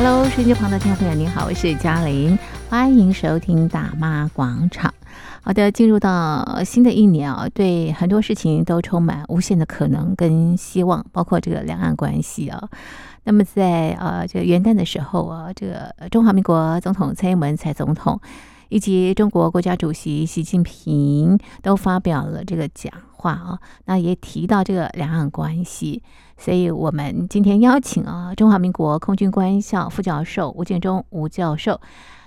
Hello，手机旁的听众朋友，您好，我是嘉玲，欢迎收听大妈广场。好的，进入到新的一年啊，对很多事情都充满无限的可能跟希望，包括这个两岸关系啊。那么在呃这个元旦的时候啊，这个中华民国总统蔡英文蔡总统以及中国国家主席习近平都发表了这个讲话啊，那也提到这个两岸关系。所以我们今天邀请啊，中华民国空军官校副教授吴建中吴教授，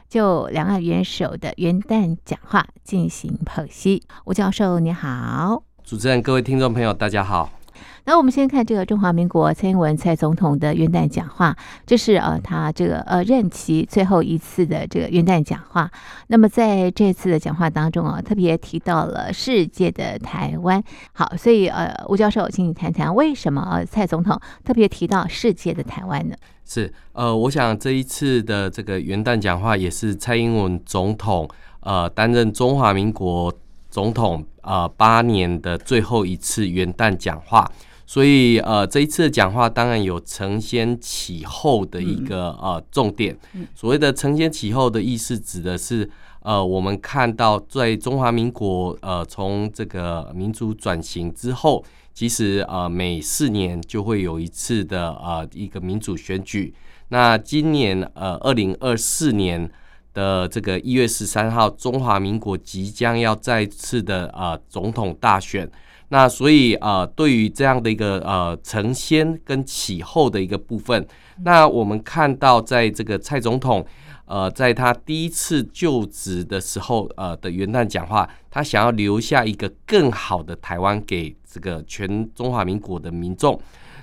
就两岸元首的元旦讲话进行剖析。吴教授你好，主持人、各位听众朋友，大家好。那我们先看这个中华民国蔡英文蔡总统的元旦讲话，这是呃他这个呃任期最后一次的这个元旦讲话。那么在这次的讲话当中啊，特别提到了世界的台湾。好，所以呃吴教授，请你谈谈为什么蔡总统特别提到世界的台湾呢？是呃，我想这一次的这个元旦讲话也是蔡英文总统呃担任中华民国总统呃八年的最后一次元旦讲话。所以，呃，这一次的讲话当然有承先启后的一个呃重点。所谓的承先启后的意思，指的是呃，我们看到在中华民国呃从这个民主转型之后，其实呃每四年就会有一次的呃一个民主选举。那今年呃二零二四年的这个一月十三号，中华民国即将要再次的呃总统大选。那所以呃，对于这样的一个呃承先跟启后的一个部分，那我们看到在这个蔡总统呃在他第一次就职的时候呃的元旦讲话，他想要留下一个更好的台湾给这个全中华民国的民众。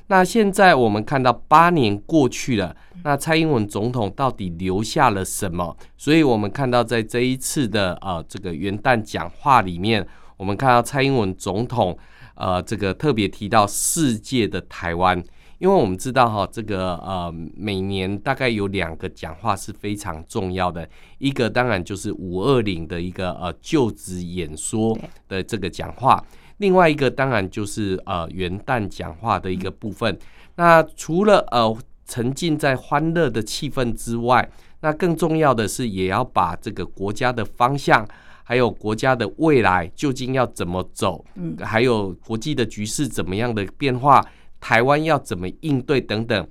那现在我们看到八年过去了，那蔡英文总统到底留下了什么？所以我们看到在这一次的呃这个元旦讲话里面。我们看到蔡英文总统，呃，这个特别提到世界的台湾，因为我们知道哈，这个呃，每年大概有两个讲话是非常重要的，一个当然就是五二零的一个呃就职演说的这个讲话，另外一个当然就是呃元旦讲话的一个部分。那除了呃沉浸在欢乐的气氛之外，那更重要的是也要把这个国家的方向。还有国家的未来究竟要怎么走？嗯，还有国际的局势怎么样的变化？台湾要怎么应对等等？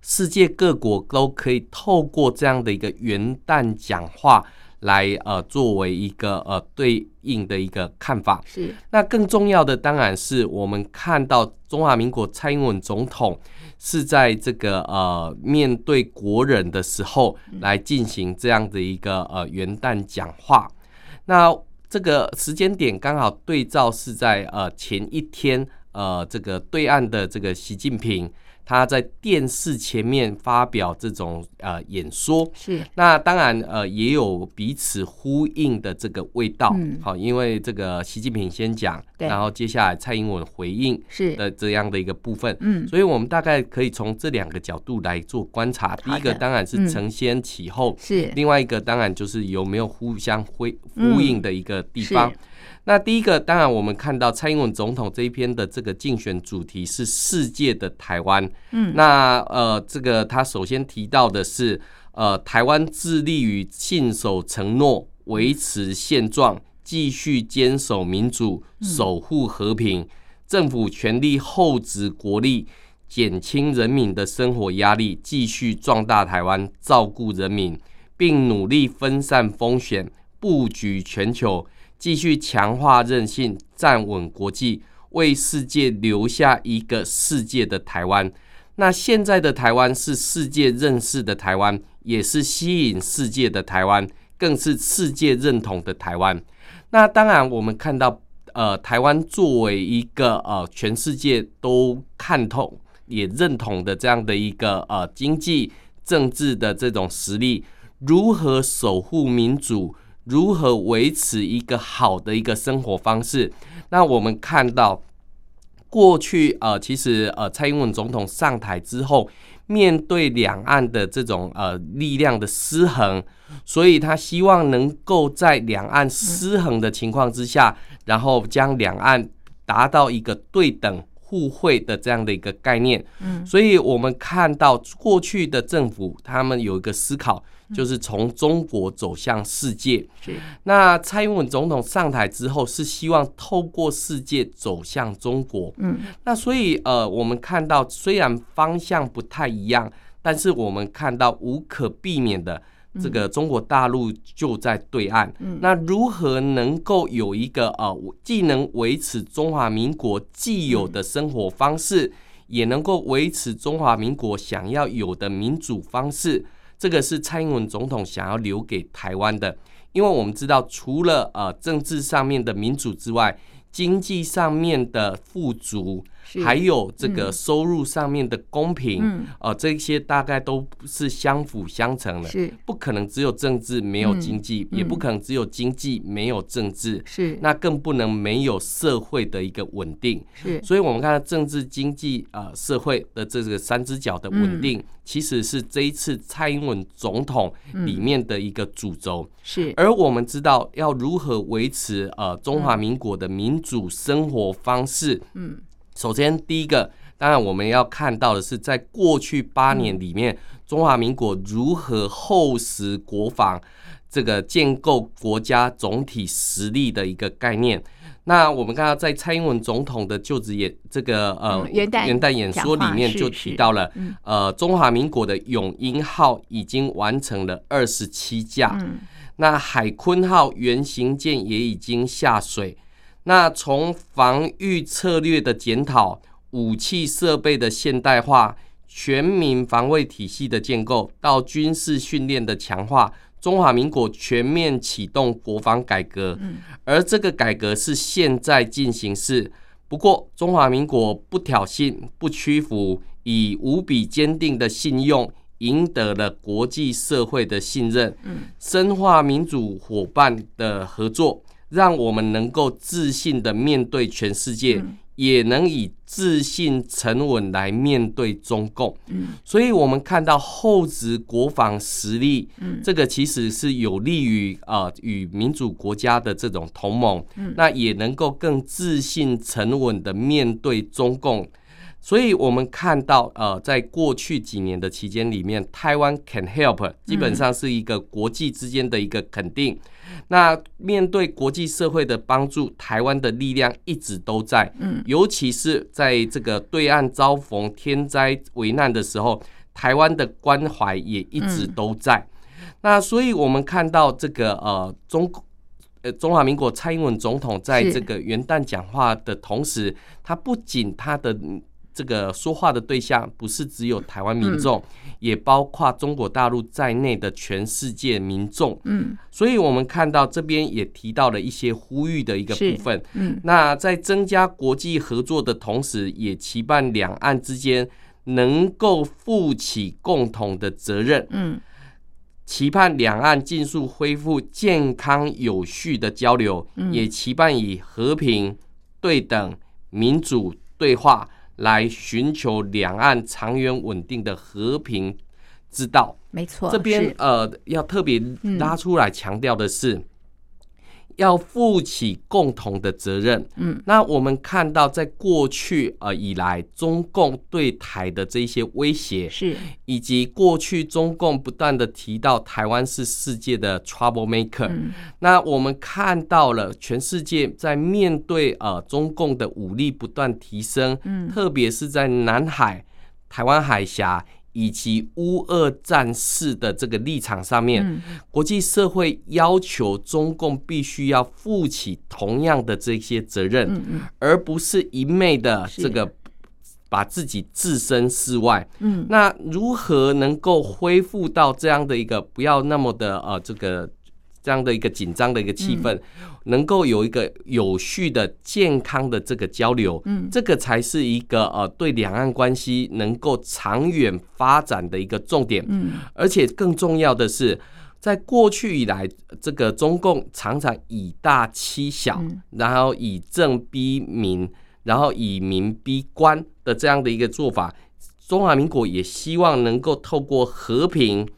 世界各国都可以透过这样的一个元旦讲话来呃作为一个呃对应的一个看法。是。那更重要的当然是我们看到中华民国蔡英文总统是在这个呃面对国人的时候来进行这样的一个呃元旦讲话。那这个时间点刚好对照是在呃前一天，呃这个对岸的这个习近平。他在电视前面发表这种呃演说，是。那当然呃也有彼此呼应的这个味道，好、嗯，因为这个习近平先讲，然后接下来蔡英文回应是。的这样的一个部分，嗯，所以我们大概可以从这两个角度来做观察。第一个当然是承先启后，是。另外一个当然就是有没有互相呼呼应的一个地方。那第一个，当然我们看到蔡英文总统这一篇的这个竞选主题是世界的台湾。嗯，那呃，这个他首先提到的是，呃，台湾致力于信守承诺，维持现状，继续坚守民主，守护和平。政府全力厚植国力，减轻人民的生活压力，继续壮大台湾，照顾人民，并努力分散风险，布局全球。继续强化韧性，站稳国际，为世界留下一个世界的台湾。那现在的台湾是世界认识的台湾，也是吸引世界的台湾，更是世界认同的台湾。那当然，我们看到，呃，台湾作为一个呃全世界都看透也认同的这样的一个呃经济政治的这种实力，如何守护民主？如何维持一个好的一个生活方式？那我们看到过去呃，其实呃，蔡英文总统上台之后，面对两岸的这种呃力量的失衡，所以他希望能够在两岸失衡的情况之下，然后将两岸达到一个对等互惠的这样的一个概念。嗯，所以我们看到过去的政府，他们有一个思考，就是从中国走向世界。是。那蔡英文总统上台之后，是希望透过世界走向中国。嗯，那所以呃，我们看到虽然方向不太一样，但是我们看到无可避免的。这个中国大陆就在对岸，嗯那如何能够有一个呃，既能维持中华民国既有的生活方式，也能够维持中华民国想要有的民主方式？这个是蔡英文总统想要留给台湾的，因为我们知道，除了呃政治上面的民主之外，经济上面的富足。还有这个收入上面的公平，嗯，呃，这些大概都是相辅相成的，是。不可能只有政治没有经济，嗯，也不可能只有经济没有政治，是。那更不能没有社会的一个稳定，是，所以我们看到政治、经济、呃，社会的这个三只脚的稳定，其实是这一次蔡英文总统里面的一个主轴，是，而我们知道要如何维持呃中华民国的民主生活方式，嗯。首先，第一个，当然我们要看到的是，在过去八年里面，中华民国如何厚实国防，这个建构国家总体实力的一个概念。那我们看到，在蔡英文总统的就职演这个呃元旦演说里面就提到了，呃，中华民国的永鹰号已经完成了二十七架，那海鲲号原型舰也已经下水。那从防御策略的检讨、武器设备的现代化、全民防卫体系的建构，到军事训练的强化，中华民国全面启动国防改革。而这个改革是现在进行式。不过，中华民国不挑衅、不屈服，以无比坚定的信用赢得了国际社会的信任。深化民主伙伴的合作。让我们能够自信的面对全世界，也能以自信沉稳来面对中共。所以，我们看到厚植国防实力，这个其实是有利于啊与民主国家的这种同盟，那也能够更自信沉稳的面对中共。所以我们看到，呃，在过去几年的期间里面，台湾 can help 基本上是一个国际之间的一个肯定。那面对国际社会的帮助，台湾的力量一直都在。嗯尤其是在这个对岸遭逢天灾危难的时候，台湾的关怀也一直都在。那所以我们看到这个呃中呃中华民国蔡英文总统在这个元旦讲话的同时，他不仅他的这个说话的对象不是只有台湾民众，也包括中国大陆在内的全世界民众。嗯，所以我们看到这边也提到了一些呼吁的一个部分。嗯，那在增加国际合作的同时，也期盼两岸之间能够负起共同的责任。嗯，期盼两岸尽速恢复健康有序的交流，也期盼以和平、对等、民主对话。来寻求两岸长远稳定的和平之道。没错，这边呃要特别拉出来强调的是。要负起共同的责任。嗯，那我们看到，在过去呃以来，中共对台的这些威胁，是以及过去中共不断的提到台湾是世界的 trouble maker。嗯，那我们看到了全世界在面对呃中共的武力不断提升，嗯，特别是在南海、台湾海峡。以及乌俄战事的这个立场上面，国际社会要求中共必须要负起同样的这些责任，而不是一昧的这个把自己置身事外。嗯那如何能够恢复到这样的一个不要那么的呃这个？这样的一个紧张的一个气氛，能够有一个有序的、健康的这个交流，嗯，这个才是一个呃对两岸关系能够长远发展的一个重点，嗯，而且更重要的是，在过去以来，这个中共常常以大欺小，然后以政逼民，然后以民逼官的这样的一个做法，中华民国也希望能够透过和平、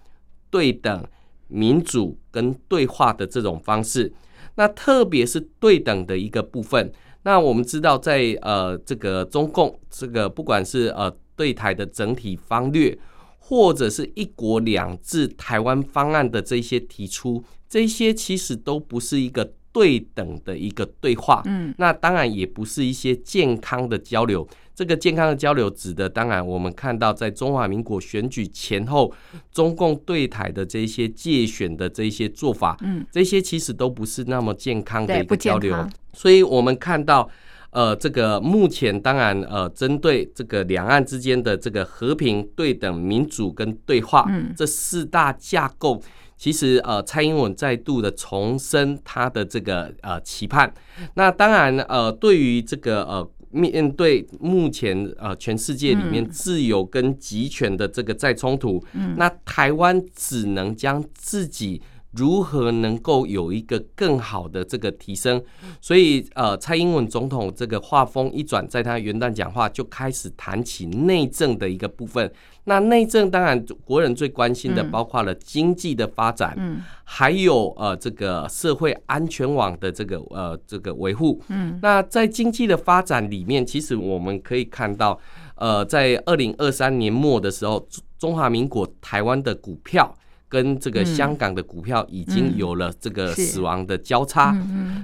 对等。民主跟对话的这种方式，那特别是对等的一个部分，那我们知道在，在呃这个中共这个不管是呃对台的整体方略，或者是一国两制台湾方案的这些提出，这些其实都不是一个对等的一个对话。嗯，那当然也不是一些健康的交流。这个健康的交流指的，当然我们看到在中华民国选举前后，中共对台的这些借选的这些做法，嗯，这些其实都不是那么健康的一个交流。所以我们看到，呃，这个目前当然呃，针对这个两岸之间的这个和平、对等、民主跟对话，嗯，这四大架构，其实呃，蔡英文再度的重申他的这个呃期盼。那当然呃，对于这个呃。面对目前呃全世界里面自由跟集权的这个再冲突，嗯，那台湾只能将自己如何能够有一个更好的这个提升，所以呃蔡英文总统这个话锋一转，在他元旦讲话就开始谈起内政的一个部分。那内政当然，国人最关心的包括了经济的发展，嗯，还有呃这个社会安全网的这个呃这个维护，嗯，那在经济的发展里面，其实我们可以看到，呃，在二零二三年末的时候，中华民国台湾的股票跟这个香港的股票已经有了这个死亡的交叉，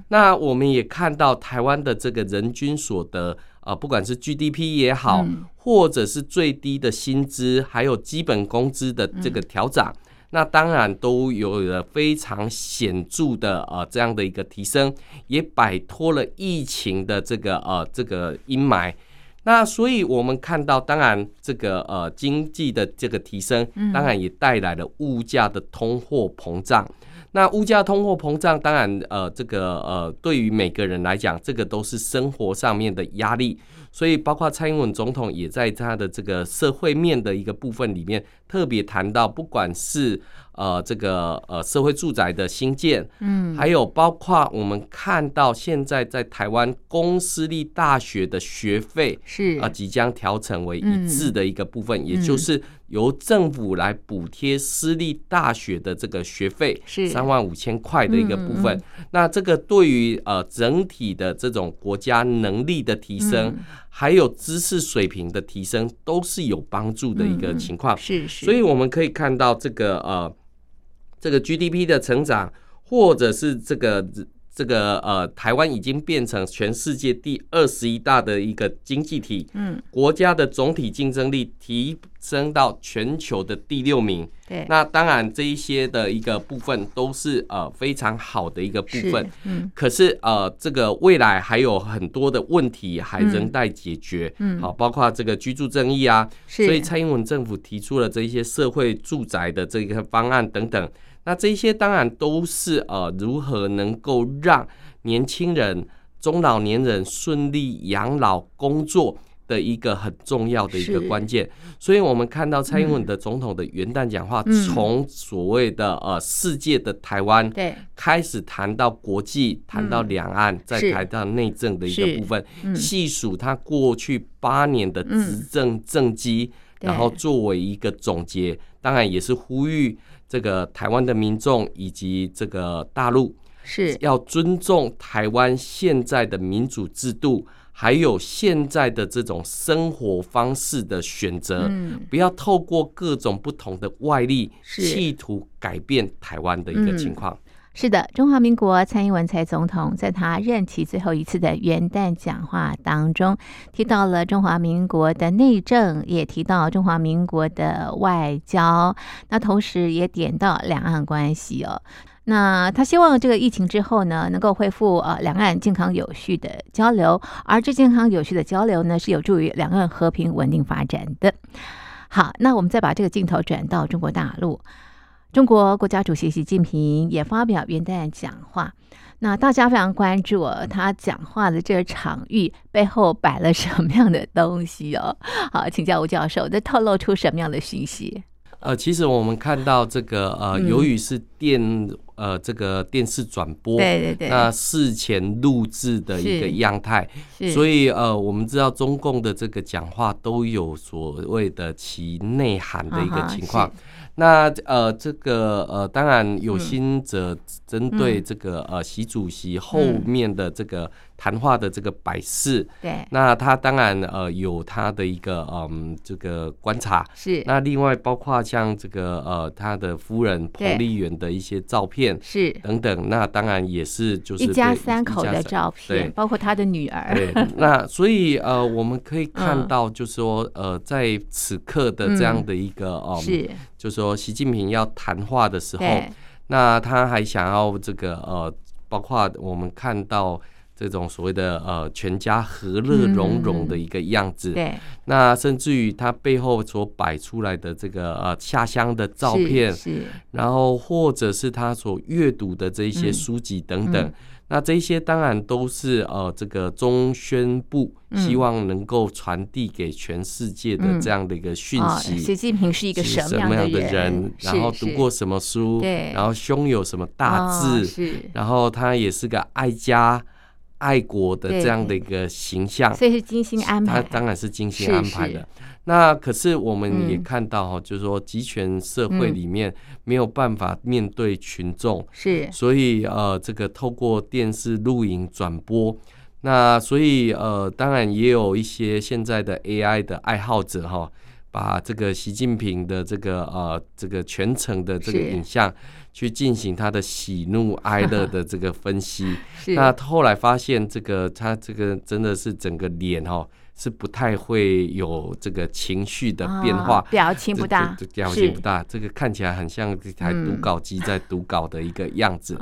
那我们也看到台湾的这个人均所得。啊，不管是 GDP 也好，或者是最低的薪资，还有基本工资的这个调涨，那当然都有了非常显著的呃这样的一个提升，也摆脱了疫情的这个呃这个阴霾。那所以我们看到，当然这个呃经济的这个提升，当然也带来了物价的通货膨胀。那物价通货膨胀，当然，呃，这个呃，对于每个人来讲，这个都是生活上面的压力。所以，包括蔡英文总统也在他的这个社会面的一个部分里面，特别谈到，不管是呃这个呃社会住宅的新建，嗯，还有包括我们看到现在在台湾公私立大学的学费是啊即将调成为一致的一个部分，也就是。由政府来补贴私立大学的这个学费是。三万五千块的一个部分，那这个对于呃整体的这种国家能力的提升，还有知识水平的提升，都是有帮助的一个情况。是是，所以我们可以看到这个呃这个 GDP 的成长，或者是这个。这个呃，台湾已经变成全世界第二十一大的一个经济体，嗯，国家的总体竞争力提升到全球的第六名。对，那当然这一些的一个部分都是呃非常好的一个部分。嗯，可是呃，这个未来还有很多的问题还仍待解决。嗯，好，包括这个居住正义啊，所以蔡英文政府提出了这一些社会住宅的这个方案等等。那这些当然都是呃，如何能够让年轻人、中老年人顺利养老工作的一个很重要的一个关键。所以，我们看到蔡英文的总统的元旦讲话，从所谓的呃世界的台湾，对，开始谈到国际，谈到两岸，再谈到内政的一个部分，细数他过去八年的执政政绩，然后作为一个总结，当然也是呼吁。这个台湾的民众以及这个大陆是。要尊重台湾现在的民主制度，还有现在的这种生活方式的选择，不要透过各种不同的外力，企图改变台湾的一个情况。是的，中华民国蔡英文蔡总统在他任期最后一次的元旦讲话当中，提到了中华民国的内政，也提到中华民国的外交，那同时也点到两岸关系哦。那他希望这个疫情之后呢，能够恢复呃两岸健康有序的交流，而这健康有序的交流呢，是有助于两岸和平稳定发展的。好，那我们再把这个镜头转到中国大陆。中国国家主席习近平也发表元旦讲话，那大家非常关注他讲话的这个场域背后摆了什么样的东西哦？好，请教吴教授，这透露出什么样的讯息？呃，其实我们看到这个呃，由于是电呃这个电视转播，对对对，那事前录制的一个样态，所以呃，我们知道中共的这个讲话都有所谓的其内涵的一个情况。那呃，这个呃，当然有心者针对这个呃，习主席后面的这个谈话的这个摆饰，对，那他当然呃有他的一个嗯这个观察。是。那另外包括像这个呃他的夫人彭丽媛的一些照片是。等等，那当然也是就是一家三口的照片，对，包括他的女儿。对，那所以呃 我们可以看到，就是说呃在此刻的这样的一个哦，是，就是。说习近平要谈话的时候，那他还想要这个呃，包括我们看到。这种所谓的呃全家和乐融融的一个样子，嗯、对，那甚至于他背后所摆出来的这个呃下乡的照片，是，是然后或者是他所阅读的这一些书籍等等，嗯嗯、那这些当然都是呃这个中宣部希望能够传递给全世界的这样的一个讯息。习、嗯哦、近平是一个什么样的人？然后读过什么书？对，然后胸有什么大志？哦、是，然后他也是个爱家。爱国的这样的一个形象，所以是精心安排。他当然是精心安排的。那可是我们也看到哈，就是说集权社会里面没有办法面对群众，是。所以呃，这个透过电视录影转播，那所以呃，当然也有一些现在的 AI 的爱好者哈，把这个习近平的这个呃这个全程的这个影像。去进行他的喜怒哀乐的这个分析，那后来发现这个他这个真的是整个脸哦是不太会有这个情绪的变化，表情不大，表情不大，这个看起来很像一台读稿机在读稿的一个样子。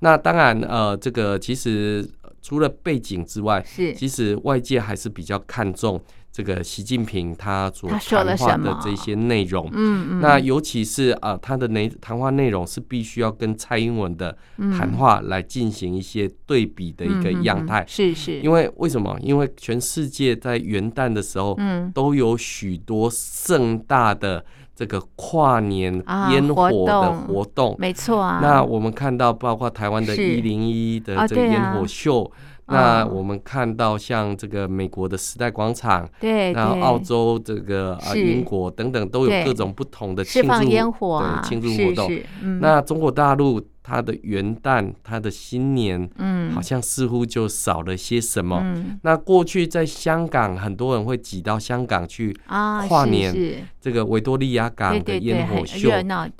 那当然呃，这个其实除了背景之外，是。其实外界还是比较看重。这个习近平他所谈话的这些内容，嗯嗯，那尤其是啊，他的内谈话内容是必须要跟蔡英文的谈话来进行一些对比的一个样态，是是，因为为什么？因为全世界在元旦的时候，嗯，都有许多盛大的这个跨年烟火的活动，没错啊。那我们看到，包括台湾的一零一的这个烟火秀。那我们看到像这个美国的时代广场，对，然后澳洲这个啊英国等等都有各种不同的庆祝烟火庆祝活动。那中国大陆。他的元旦，他的新年，嗯，好像似乎就少了些什么。嗯、那过去在香港，很多人会挤到香港去跨年，这个维多利亚港的烟火秀，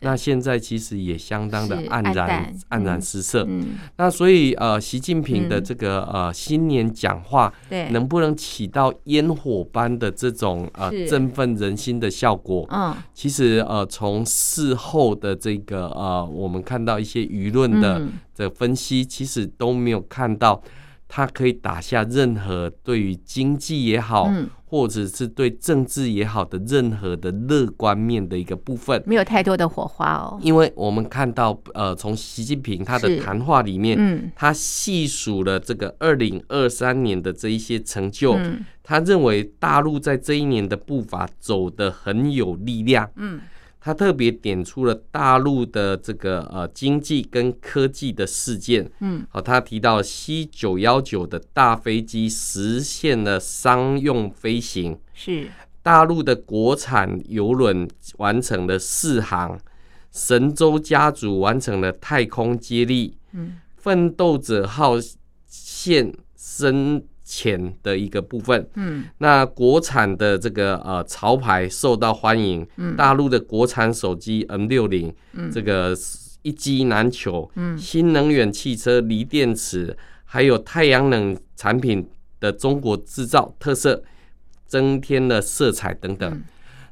那现在其实也相当的黯然黯然失色。嗯、那所以呃，习近平的这个呃新年讲话，能不能起到烟火般的这种呃振奋人心的效果？嗯，其实呃，从事后的这个呃，我们看到一些。舆论的这分析，其实都没有看到他可以打下任何对于经济也好，或者是对政治也好的任何的乐观面的一个部分，没有太多的火花哦。因为我们看到，呃，从习近平他的谈话里面，他细数了这个二零二三年的这一些成就，他认为大陆在这一年的步伐走得很有力量，嗯。他特别点出了大陆的这个呃经济跟科技的事件，嗯，好，他提到 C 九幺九的大飞机实现了商用飞行，是。大陆的国产游轮完成了试航，神舟家族完成了太空接力，嗯，奋斗者号现深潜的一个部分，嗯，那国产的这个呃潮牌受到欢迎，嗯，大陆的国产手机 M 六零，嗯，这个一机难求，嗯，新能源汽车锂电池，还有太阳能产品的中国制造特色，增添了色彩等等，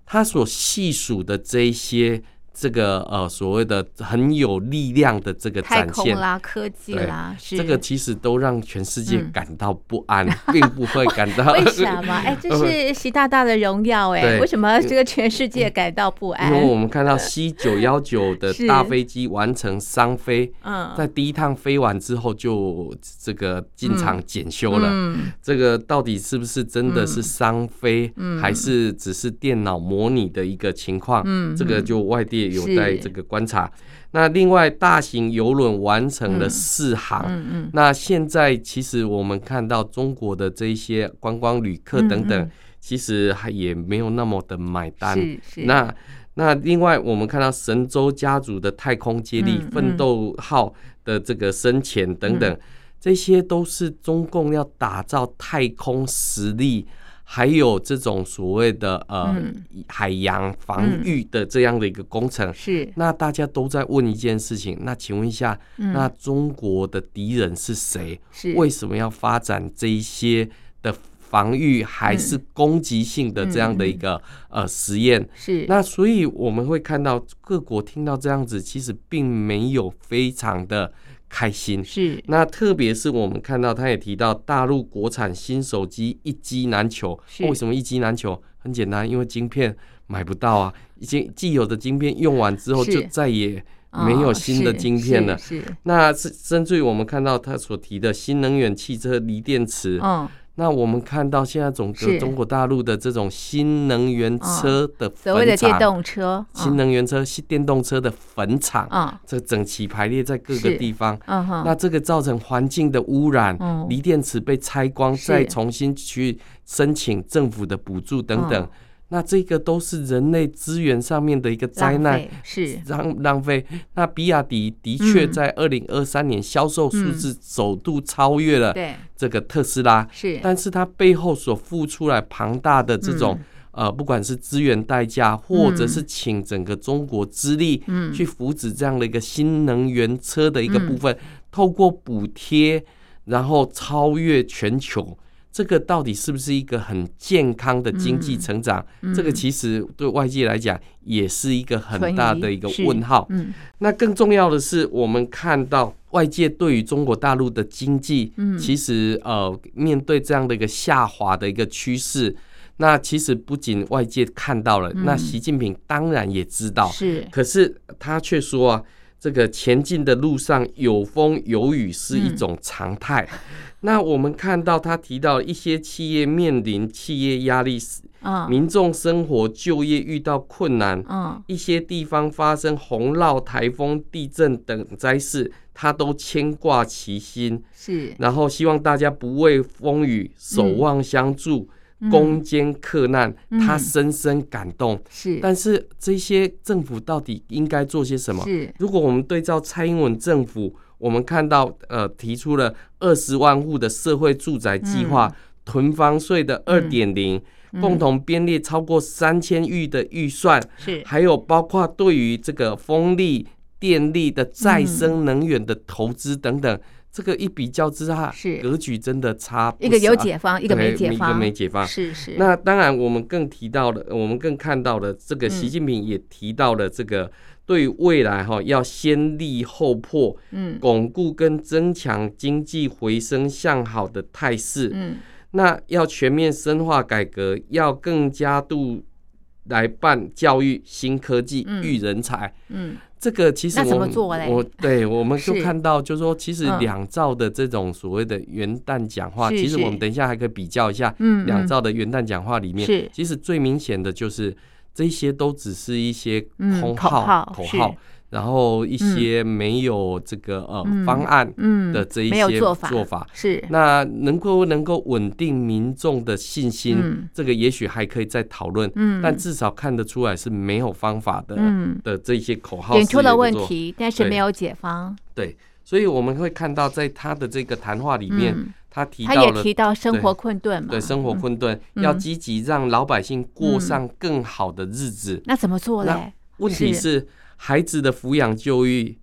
他所细数的这一些。这个呃，所谓的很有力量的这个展现，啦，科技啦，是。这个其实都让全世界感到不安，并不会感到 为什么？哎，这是 习大大的荣耀哎，为什么这个全世界感到不安？因为我们看到 C 九幺九的大飞机完成商飞，嗯，在第一趟飞完之后就这个进场检修了，嗯，这个到底是不是真的是商飞，还是只是电脑模拟的一个情况？嗯，这个就外地。有待这个观察。那另外，大型游轮完成了试航。嗯嗯。那现在其实我们看到中国的这一些观光旅客等等，其实还也没有那么的买单。是是。那那另外，我们看到神舟家族的太空接力、奋斗号的这个深潜等等。这些都是中共要打造太空实力。还有这种所谓的呃、嗯、海洋防御的这样的一个工程，是那大家都在问一件事情，那请问一下，嗯、那中国的敌人是谁？是为什么要发展这一些的防御还是攻击性的这样的一个、嗯、呃实验？是那所以我们会看到各国听到这样子，其实并没有非常的。开心是，那特别是我们看到，他也提到大陆国产新手机一机难求。为什么一机难求？很简单，因为晶片买不到啊，已经既有的晶片用完之后，就再也没有新的晶片了。哦、是，是，是，那是甚至于我们看到他所提的新能源汽车锂电池。嗯那我们看到现在整个中国大陆的这种新能源车的所谓的电动车，新能源车、新电动车的坟场啊，这整齐排列在各个地方。那这个造成环境的污染，锂电池被拆光，再重新去申请政府的补助等等。那这个都是人类资源上面的一个灾难，是。浪浪费。那比亚迪的确在二零二三年销售数字首度超越了这个特斯拉，是，但是它背后所付出来庞大的这种呃，不管是资源代价，或者是请整个中国之力去扶持这样的一个新能源车的一个部分，透过补贴，然后超越全球。这个到底是不是一个很健康的经济成长？嗯嗯、这个其实对外界来讲也是一个很大的一个问号。嗯、那更重要的是，我们看到外界对于中国大陆的经济，其实呃面对这样的一个下滑的一个趋势，那其实不仅外界看到了，那习近平当然也知道，是，可是他却说啊。这个前进的路上有风有雨是一种常态。嗯、那我们看到他提到一些企业面临企业压力，嗯、民众生活就业遇到困难，嗯、一些地方发生洪涝、台风、地震等灾事，他都牵挂其心。是，然后希望大家不畏风雨，守望相助。嗯攻坚克难，他深深感动。是，但是这些政府到底应该做些什么？是，如果我们对照蔡英文政府，我们看到呃提出了二十万户的社会住宅计划，囤房税的二点零，共同编列超过三千亿的预算，是，还有包括对于这个风力、电力的再生能源的投资等等。这个一比较之下，是格局真的差不。一个有解放，一个没解放，一个没解放。是是。那当然，我们更提到了，我们更看到了这个习近平也提到了这个对于未来哈要先立后破，嗯，巩固跟增强经济回升向好的态势。嗯。那要全面深化改革，要更加度来办教育、新科技、育人才。嗯。这个其实我我对我们就看到，就是说，其实两兆的这种所谓的元旦讲话，其实我们等一下还可以比较一下，两兆的元旦讲话里面，其实最明显的就是这些都只是一些空号口号。然后一些没有这个呃方案的这一些做法。是，那能够能够稳定民众的信心，这个也许还可以再讨论。但至少看得出来是没有方法的的这些口号点出了问题，但是没有解方。对，所以我们会看到在他的这个谈话里面，他提到他也提到生活困顿嘛，对生活困顿要积极让老百姓过上更好的日子。那怎么做呢？问题是。孩子的抚养教育，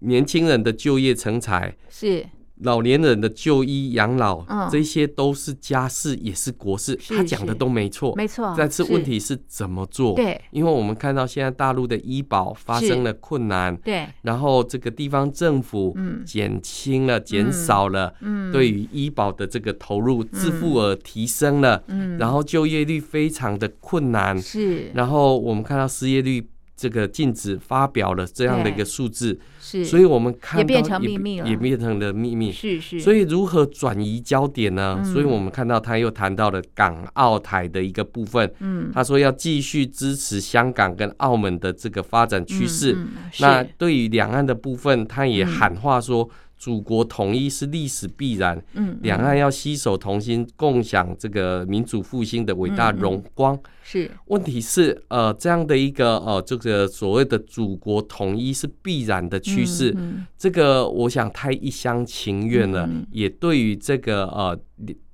年轻人的就业成才，是。老年人的就医养老，嗯、这些都是家事，也是国事。是他讲的都没错，没错。但是问题是怎么做？对，因为我们看到现在大陆的医保发生了困难，对，然后这个地方政府减轻了、减、嗯、少了，对于医保的这个投入，自付额提升了，嗯，然后就业率非常的困难，是，然后我们看到失业率。这个禁止发表了这样的一个数字，是，所以我们看到也变成秘密了，也变成了秘密，是是。所以如何转移焦点呢？所以我们看到他又谈到了港澳台的一个部分，嗯，他说要继续支持香港跟澳门的这个发展趋势。那对于两岸的部分，他也喊话说，祖国统一是历史必然，嗯，两岸要携手同心，共享这个民主复兴的伟大荣光。是，问题是，呃，这样的一个呃，这个所谓的祖国统一是必然的趋势，这个我想太一厢情愿了，也对于这个呃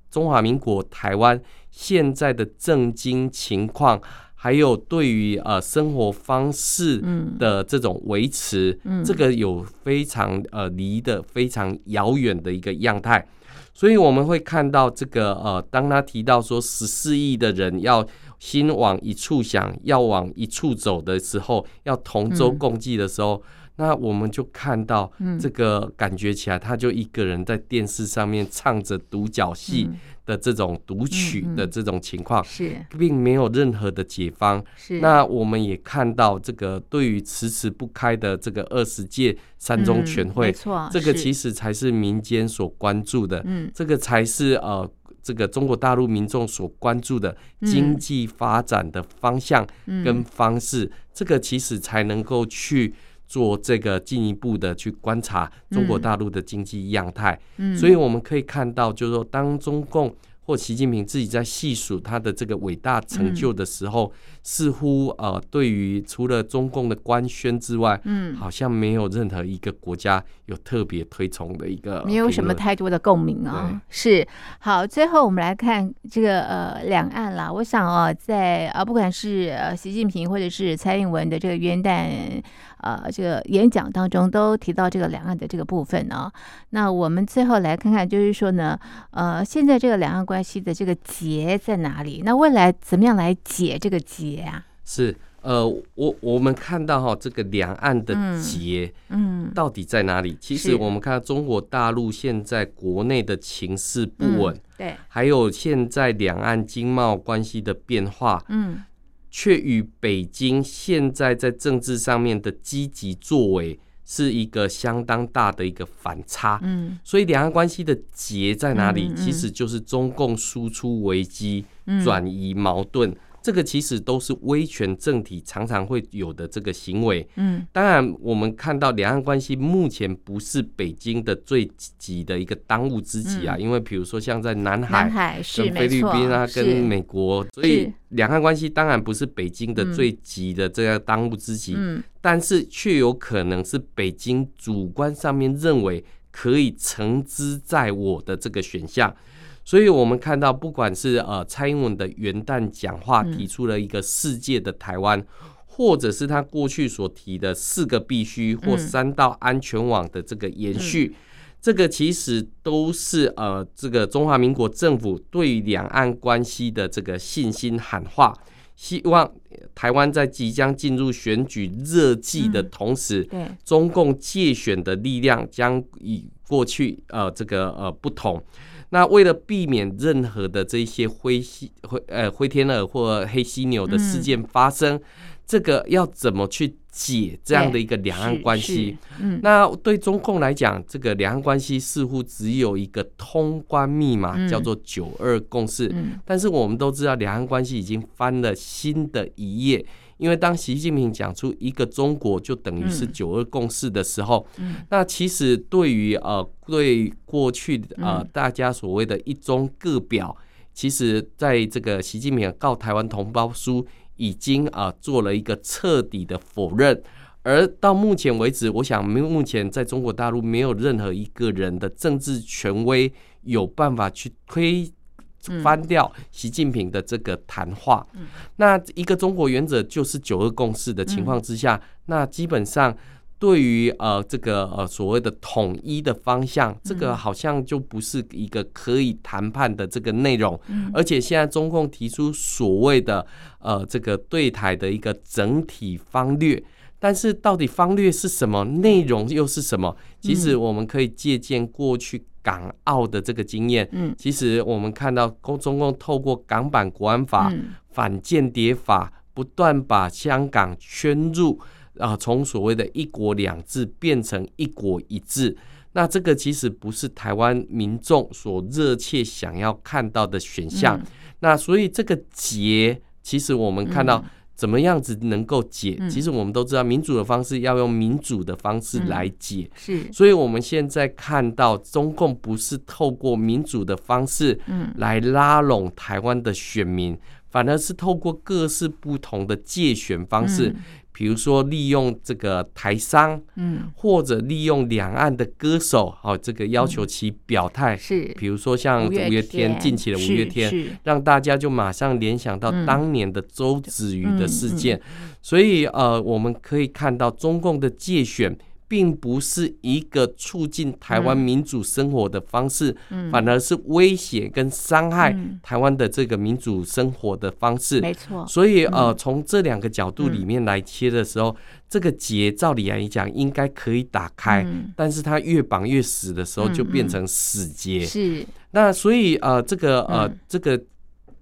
中华民国台湾现在的政经情况。还有对于呃生活方式的这种维持，这个有非常呃离得非常遥远的一个样态，所以我们会看到这个呃，当他提到说十四亿的人要心往一处想，要往一处走的时候，要同舟共济的时候，那我们就看到这个感觉起来，他就一个人在电视上面唱着独角戏。的这种独曲的这种情况是，并没有任何的解方。是，那我们也看到这个对于迟迟不开的这个二十届三中全会，这个其实才是民间所关注的。嗯，这个才是呃，这个中国大陆民众所关注的经济发展的方向跟方式。这个其实才能够去。做这个进一步的去观察中国大陆的经济样态，嗯，所以我们可以看到，就是说，当中共或习近平自己在细数他的这个伟大成就的时候，似乎呃，对于除了中共的官宣之外，嗯，好像没有任何一个国家有特别推崇的一个，没有什么太多的共鸣啊。是好，最后我们来看这个呃两岸啦。我想啊，在啊不管是呃习近平或者是蔡英文的这个元旦。呃，这个演讲当中都提到这个两岸的这个部分呢。那我们最后来看看，就是说呢，呃，现在这个两岸关系的这个结在哪里？那未来怎么样来解这个结啊？是，呃，我我们看到哈，这个两岸的结，嗯，到底在哪里？其实我们看到中国大陆现在国内的情势不稳，对，还有现在两岸经贸关系的变化，嗯。却与北京现在在政治上面的积极作为是一个相当大的一个反差。嗯，所以两岸关系的结在哪里？其实就是中共输出危机，转移矛盾。这个其实都是威权政体常常会有的这个行为。嗯，当然，我们看到两岸关系目前不是北京的最急的一个当务之急啊，因为比如说像在南海、跟菲律宾啊、跟美国，所以两岸关系当然不是北京的最急的这个当务之急。嗯，但是却有可能是北京主观上面认为可以承之在我的这个选项。所以，我们看到，不管是呃蔡英文的元旦讲话提出了一个世界的台湾，或者是他过去所提的四个必须或三道安全网的这个延续，这个其实都是呃这个中华民国政府对于两岸关系的这个信心喊话，希望台湾在即将进入选举热季的同时，中共借选的力量将与过去呃这个呃不同。那为了避免任何的这些灰犀灰呃灰天鹅或黑犀牛的事件发生，嗯、这个要怎么去解这样的一个两岸关系？嗯，那对中共来讲，这个两岸关系似乎只有一个通关密码，嗯、叫做九二共识。嗯、但是我们都知道，两岸关系已经翻了新的一页。因为当习近平讲出一个中国就等于是九二共识的时候，嗯，那其实对于呃对过去呃大家所谓的一中各表，其实在这个习近平告台湾同胞书已经啊做了一个彻底的否认，而到目前为止，我想目前在中国大陆没有任何一个人的政治权威有办法去推。翻掉习近平的这个谈话，那一个中国原则就是九二共识的情况之下，那基本上对于呃这个呃所谓的统一的方向，这个好像就不是一个可以谈判的这个内容，而且现在中共提出所谓的呃这个对台的一个整体方略。但是到底方略是什么？内容又是什么？其实我们可以借鉴过去港澳的这个经验。嗯，其实我们看到，中共透过港版国安法、反间谍法，不断把香港圈入啊，从所谓的一国两制变成一国一制。那这个其实不是台湾民众所热切想要看到的选项。那所以这个结，其实我们看到。怎么样子能够解？嗯、其实我们都知道，民主的方式要用民主的方式来解。嗯、是，所以我们现在看到中共不是透过民主的方式，来拉拢台湾的选民，嗯、反而是透过各式不同的借选方式。嗯比如说，利用这个台商，嗯，或者利用两岸的歌手，好，这个要求其表态，是。比如说像五月天，近期的五月天，让大家就马上联想到当年的周子瑜的事件。所以，呃，我们可以看到中共的界选。并不是一个促进台湾民主生活的方式，嗯、反而是威胁跟伤害台湾的这个民主生活的方式。没错。所以呃，从这两个角度里面来切的时候，嗯、这个结照理来讲应该可以打开，嗯、但是它越绑越死的时候，就变成死结。是。那所以呃，这个呃，嗯、这个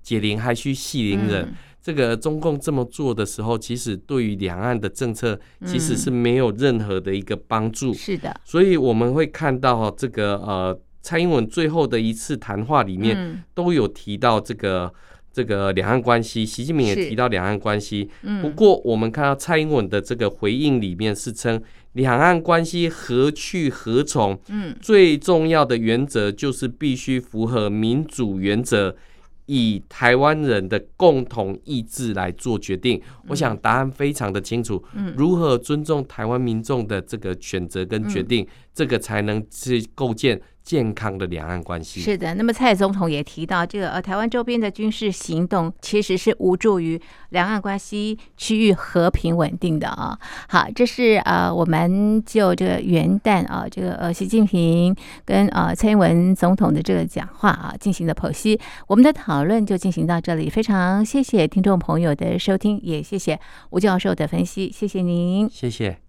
解铃还需系铃人。嗯这个中共这么做的时候，其实对于两岸的政策其实是没有任何的一个帮助。是的，所以我们会看到这个呃，蔡英文最后的一次谈话里面都有提到这个这个两岸关系，习近平也提到两岸关系。不过我们看到蔡英文的这个回应里面是称两岸关系何去何从？嗯，最重要的原则就是必须符合民主原则。以台湾人的共同意志来做决定，我想答案非常的清楚。如何尊重台湾民众的这个选择跟决定，这个才能去构建健康的两岸关系。是的，那么蔡总统也提到，这个呃，台湾周边的军事行动其实是无助于两岸关系区域和平稳定的啊。好，这是呃，我们就这个元旦啊，这个呃，习近平跟呃蔡英文总统的这个讲话啊进行的剖析。我们的讨论就进行到这里，非常谢谢听众朋友的收听，也谢谢吴教授的分析，谢谢您，谢谢。